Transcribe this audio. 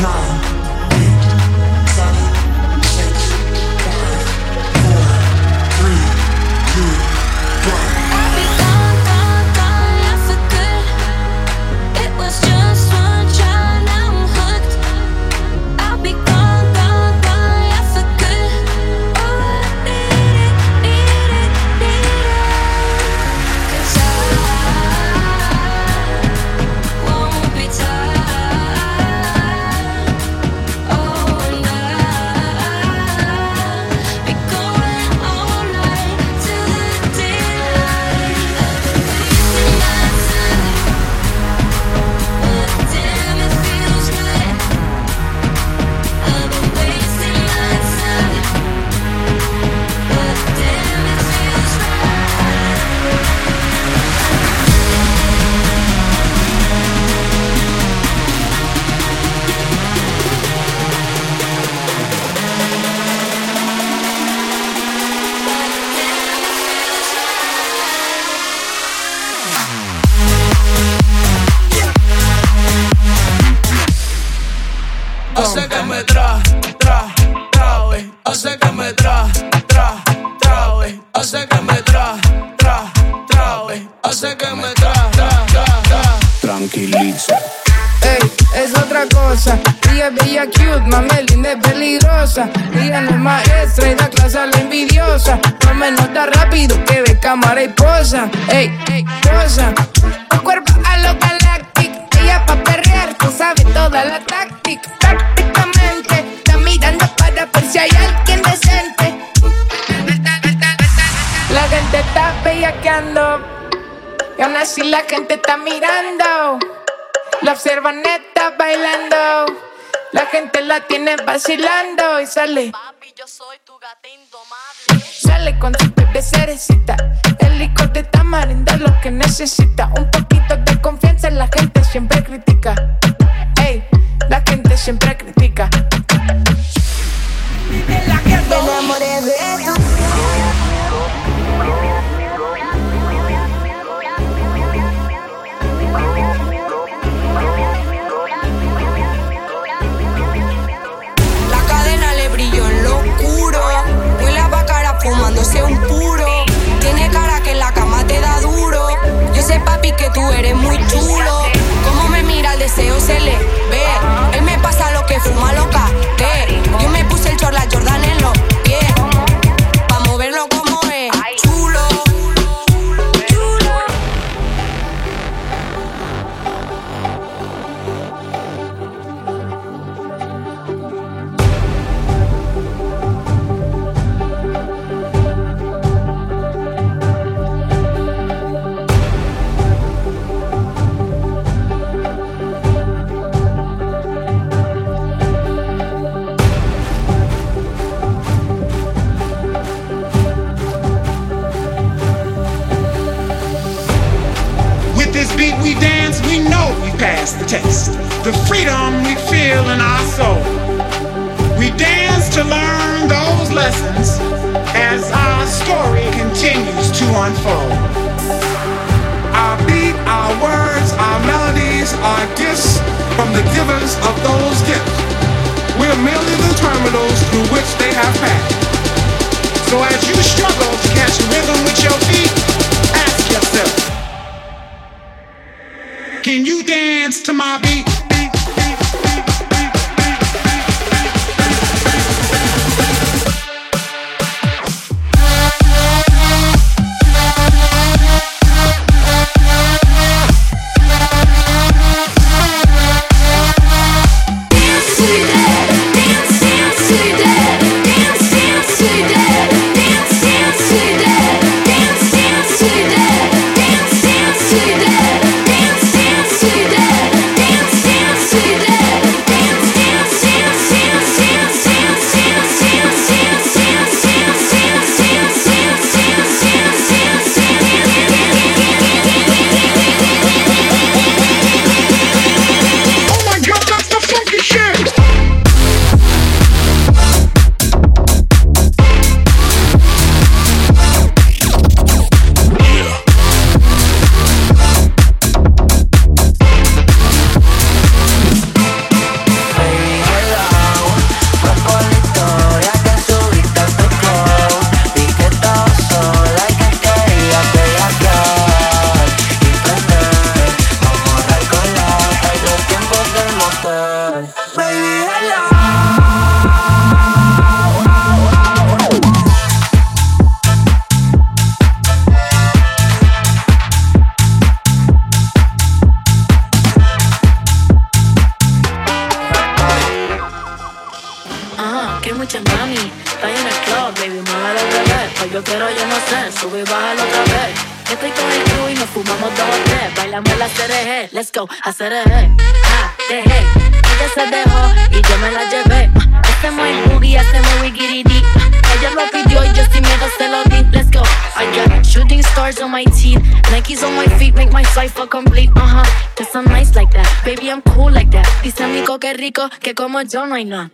No. Hace que me tra, tra, trabe. Hace que me tra, tra, trabe. Hace que me tra, tra, trabe. Hace que me tra, tra, tra, tra. Tranquiliza. Ey, es otra cosa. Ella es bella, cute, mamelina es peligrosa. Ella no es maestra y da clase a la envidiosa. No me nota rápido que ve cámara y posa. Ey, ey, posa. Tu cuerpo a lo galactic. Ella pa' perrear, tú sabes toda la tarde táctica. Tácticamente, está mirando para ver si hay alguien decente. La gente está bellaqueando. Y aún así la gente está mirando. La observan neta bailando. La gente la tiene vacilando y sale. Papi, yo soy tu gata indomable. Sale con su de cerecita. El licor de tamarindo lo que necesita. Un poquito de confianza, la gente siempre critica. Ey, la gente siempre critica. Me enamoré de La cadena le brilló en lo oscuro. Huele a bacara fumándose un puro. Tiene cara que en la cama te da duro. Yo sé, papi, que tú eres muy chulo. The test. The freedom we feel in our soul. We dance to learn those lessons as our story continues to unfold. Our beat, our words, our melodies are gifts from the givers of those gifts. We're merely the terminals through which they have passed. So as you struggle to catch rhythm with your feet, ask yourself, can you dance to my beat? Sube y bájalo otra vez. Estoy con el crew y nos fumamos dos o tres. Bailamos la CRG, let's go, a CRG. Ah, ella se dejó y yo me la llevé. Hacemos el boogie, hacemos wiggy Ella lo pidió y yo sin miedo se lo di, let's go. I got shooting stars on my teeth, Nikes on my feet make my cipher complete. Uh huh, cause I'm nice like that, baby I'm cool like that. Dice amigo que rico, que como yo no hay nada.